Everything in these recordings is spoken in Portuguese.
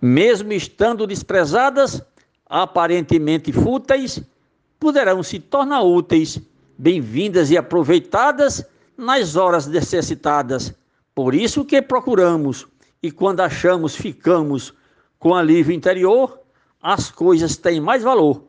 mesmo estando desprezadas, aparentemente fúteis, poderão se tornar úteis, bem-vindas e aproveitadas nas horas necessitadas. Por isso que procuramos, e quando achamos, ficamos com alívio interior, as coisas têm mais valor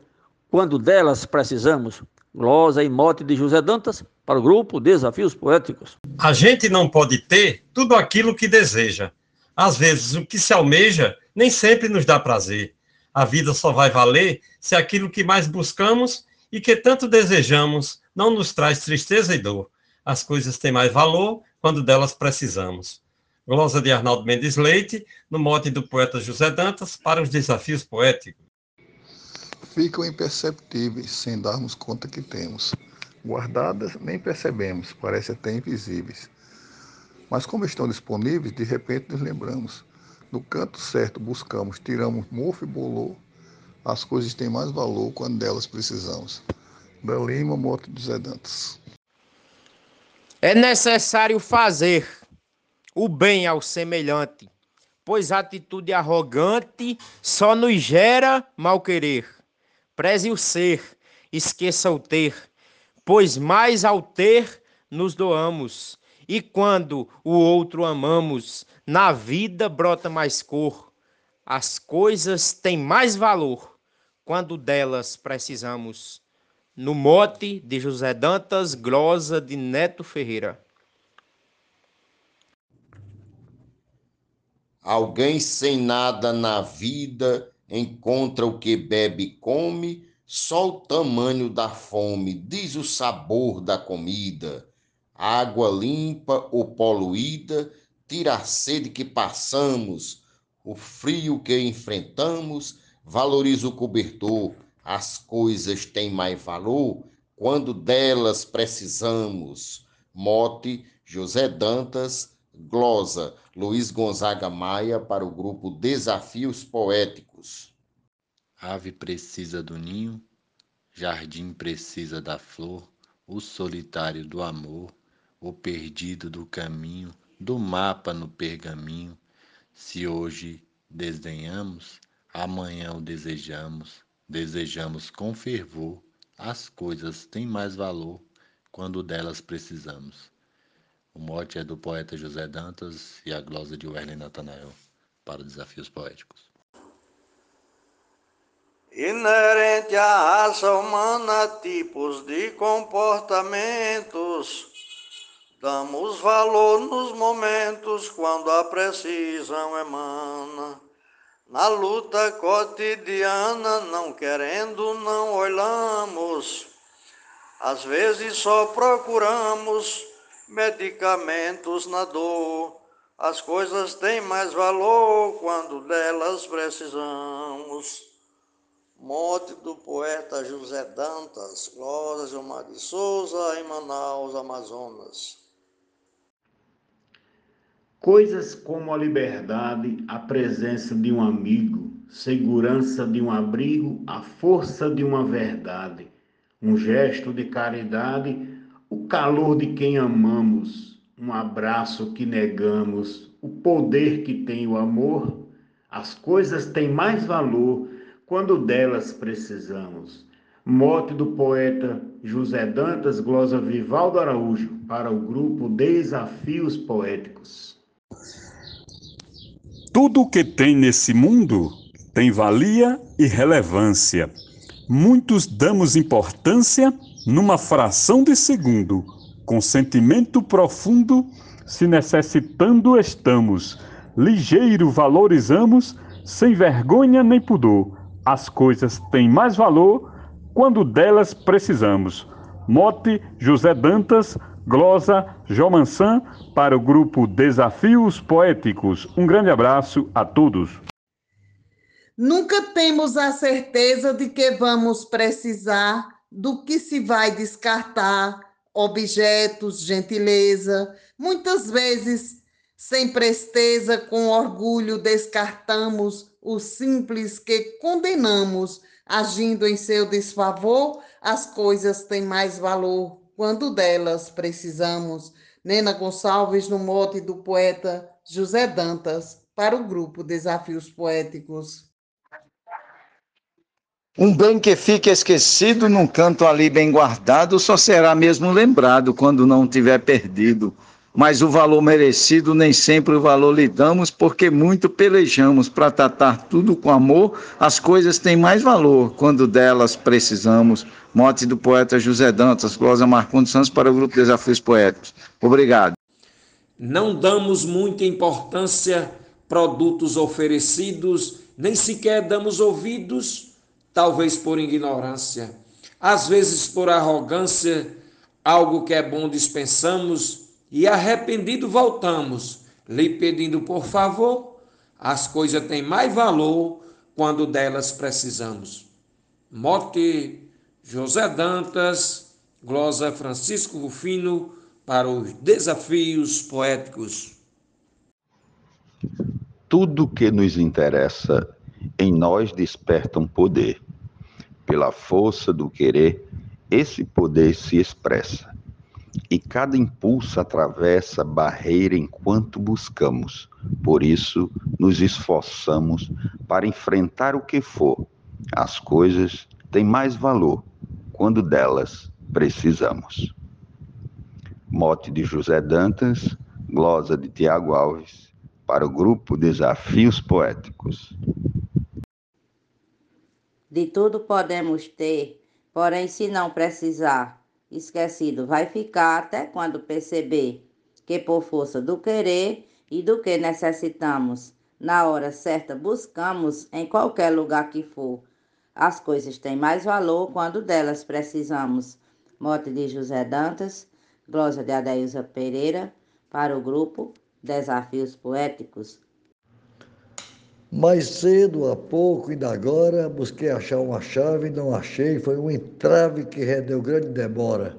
quando delas precisamos. Glosa e mote de José Dantas para o grupo Desafios Poéticos. A gente não pode ter tudo aquilo que deseja. Às vezes, o que se almeja nem sempre nos dá prazer. A vida só vai valer se aquilo que mais buscamos e que tanto desejamos não nos traz tristeza e dor. As coisas têm mais valor quando delas precisamos. Glosa de Arnaldo Mendes Leite, no mote do poeta José Dantas, para os desafios poéticos. Ficam imperceptíveis sem darmos conta que temos. Guardadas, nem percebemos, parecem até invisíveis. Mas como estão disponíveis, de repente nos lembramos. No canto certo buscamos, tiramos mofo e bolor. As coisas têm mais valor quando delas precisamos. Da Lima, Moto Zé Dantas. É necessário fazer o bem ao semelhante, pois atitude arrogante só nos gera mal querer. Preze o ser, esqueça o ter, pois mais ao ter nos doamos. E quando o outro amamos, na vida brota mais cor. As coisas têm mais valor quando delas precisamos. No mote de José Dantas, glosa de Neto Ferreira. Alguém sem nada na vida encontra o que bebe e come, só o tamanho da fome diz o sabor da comida. Água limpa ou poluída tira a sede que passamos, o frio que enfrentamos valoriza o cobertor as coisas têm mais valor quando delas precisamos. Mote José Dantas, glosa Luiz Gonzaga Maia para o grupo Desafios Poéticos. Ave precisa do ninho, jardim precisa da flor, o solitário do amor, o perdido do caminho, do mapa no pergaminho. Se hoje desdenhamos, amanhã o desejamos desejamos com fervor, as coisas têm mais valor quando delas precisamos. O mote é do poeta José Dantas e a glosa de Werley Natanael para Desafios Poéticos. Inerente à raça humana, tipos de comportamentos. Damos valor nos momentos quando a precisão emana na luta cotidiana, não querendo, não olhamos. Às vezes só procuramos medicamentos na dor. As coisas têm mais valor quando delas precisamos. Morte do poeta José Dantas, Glória Gilmar de Souza, em Manaus, Amazonas. Coisas como a liberdade, a presença de um amigo, segurança de um abrigo, a força de uma verdade, um gesto de caridade, o calor de quem amamos, um abraço que negamos, o poder que tem o amor, as coisas têm mais valor quando delas precisamos. Mote do poeta José Dantas, glosa Vivaldo Araújo, para o grupo Desafios Poéticos. Tudo o que tem nesse mundo tem valia e relevância. Muitos damos importância numa fração de segundo, com sentimento profundo, se necessitando estamos. Ligeiro valorizamos, sem vergonha nem pudor. As coisas têm mais valor quando delas precisamos. Mote José Dantas, glosa Jomansan, para o grupo Desafios Poéticos. Um grande abraço a todos. Nunca temos a certeza de que vamos precisar do que se vai descartar, objetos, gentileza. Muitas vezes, sem presteza, com orgulho, descartamos o simples que condenamos, agindo em seu desfavor, as coisas têm mais valor quando delas precisamos. Nena Gonçalves, no mote do poeta José Dantas, para o grupo Desafios Poéticos. Um bem que fica esquecido num canto ali bem guardado só será mesmo lembrado quando não tiver perdido. Mas o valor merecido nem sempre o valor lhe damos, porque muito pelejamos para tratar tudo com amor. As coisas têm mais valor quando delas precisamos. Mote do poeta José Dantas, Glosa Marcondes Santos para o Grupo Desafios Poéticos. Obrigado. Não damos muita importância produtos oferecidos, nem sequer damos ouvidos talvez por ignorância, às vezes por arrogância, algo que é bom dispensamos e arrependido voltamos, lhe pedindo por favor, as coisas têm mais valor quando delas precisamos. Mote José Dantas, glosa Francisco Rufino para os desafios poéticos. Tudo que nos interessa em nós desperta um poder. Pela força do querer, esse poder se expressa. E cada impulso atravessa barreira enquanto buscamos. Por isso, nos esforçamos para enfrentar o que for. As coisas têm mais valor quando delas precisamos. Mote de José Dantas, glosa de Tiago Alves, para o grupo Desafios Poéticos. De tudo podemos ter, porém, se não precisar, esquecido vai ficar até quando perceber que, por força do querer e do que necessitamos, na hora certa buscamos em qualquer lugar que for. As coisas têm mais valor quando delas precisamos. Mote de José Dantas, glosa de Adailza Pereira, para o grupo Desafios Poéticos, mais cedo, há pouco, ainda agora, busquei achar uma chave, não achei, foi um entrave que rendeu grande demora.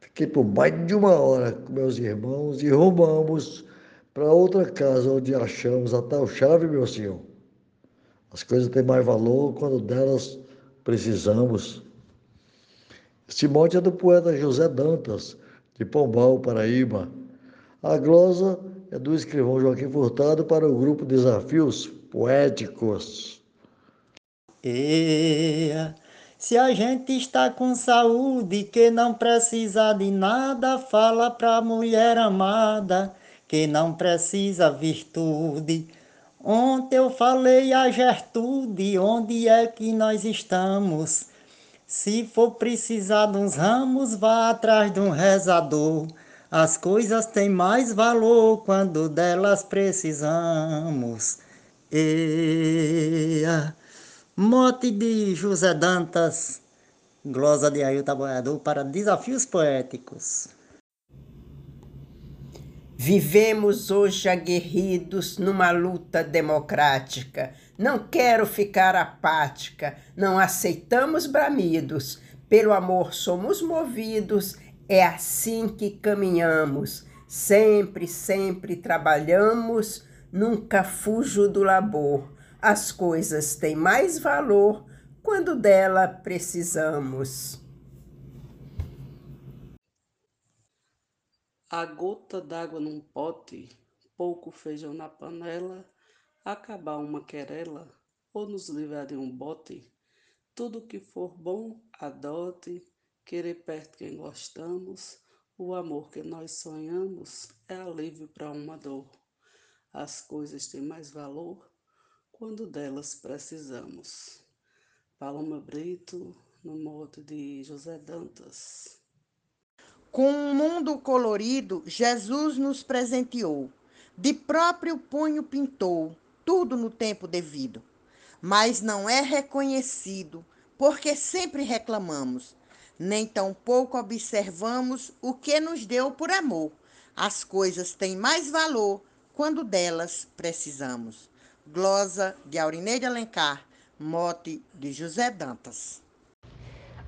Fiquei por mais de uma hora com meus irmãos e rumamos para outra casa onde achamos a tal chave, meu senhor. As coisas têm mais valor quando delas precisamos. Este monte é do poeta José Dantas, de Pombal, Paraíba. A glosa é do escrivão Joaquim Furtado para o grupo Desafios poéticos. Se a gente está com saúde, que não precisa de nada, fala pra mulher amada, que não precisa virtude. Ontem eu falei a Gertrude, onde é que nós estamos? Se for precisar de uns ramos, vá atrás de um rezador. As coisas têm mais valor quando delas precisamos. E a mote de José Dantas, glosa de Ailton Boiador para desafios poéticos. Vivemos hoje aguerridos numa luta democrática. Não quero ficar apática, não aceitamos bramidos. Pelo amor somos movidos, é assim que caminhamos. Sempre, sempre trabalhamos Nunca fujo do labor. As coisas têm mais valor quando dela precisamos. A gota d'água num pote, pouco feijão na panela, acabar uma querela ou nos livrar de um bote. Tudo que for bom, adote, querer perto quem gostamos, o amor que nós sonhamos é alívio para uma dor. As coisas têm mais valor quando delas precisamos. Paloma Brito, no modo de José Dantas. Com um mundo colorido, Jesus nos presenteou. De próprio punho pintou, tudo no tempo devido. Mas não é reconhecido, porque sempre reclamamos, nem tampouco observamos o que nos deu por amor. As coisas têm mais valor quando delas precisamos. Glosa de Aurineide Alencar, mote de José Dantas.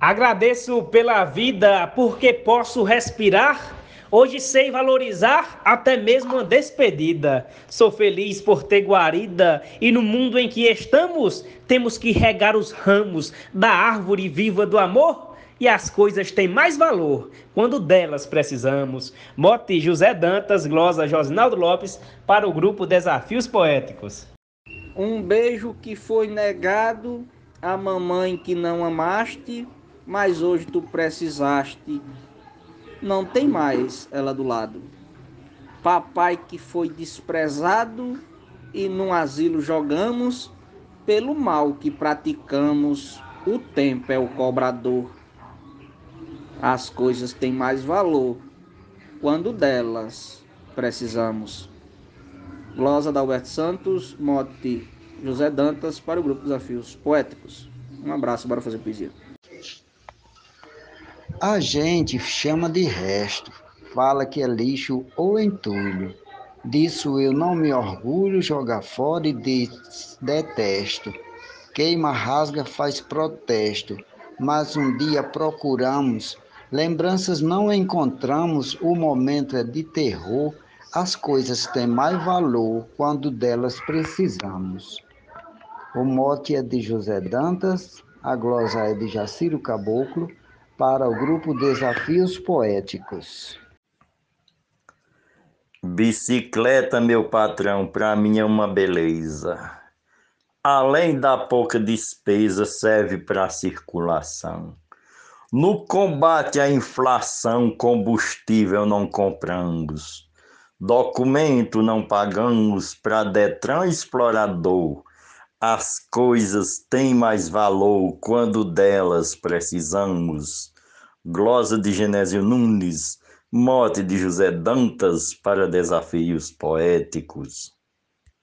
Agradeço pela vida porque posso respirar. Hoje sei valorizar até mesmo a despedida. Sou feliz por ter guarida e no mundo em que estamos, temos que regar os ramos da árvore viva do amor e as coisas têm mais valor quando delas precisamos. Mote José Dantas, glosa Josinaldo Lopes, para o grupo Desafios Poéticos. Um beijo que foi negado a mamãe que não amaste, mas hoje tu precisaste. Não tem mais ela do lado. Papai que foi desprezado e num asilo jogamos, pelo mal que praticamos, o tempo é o cobrador. As coisas têm mais valor quando delas precisamos. Glosa da Alberto Santos, mote José Dantas para o grupo Desafios Poéticos. Um abraço, bora fazer poesia. A gente chama de resto, fala que é lixo ou entulho. Disso eu não me orgulho, jogar fora e detesto. Queima, rasga, faz protesto, mas um dia procuramos, lembranças não encontramos, o momento é de terror, as coisas têm mais valor quando delas precisamos. O mote é de José Dantas, a glosa é de Jaciro Caboclo, para o grupo Desafios Poéticos. Bicicleta, meu patrão, para mim é uma beleza. Além da pouca despesa, serve para circulação. No combate à inflação, combustível não compramos. Documento não pagamos para Detran explorador. As coisas têm mais valor quando delas precisamos. Glosa de Genésio Nunes, mote de José Dantas para desafios poéticos.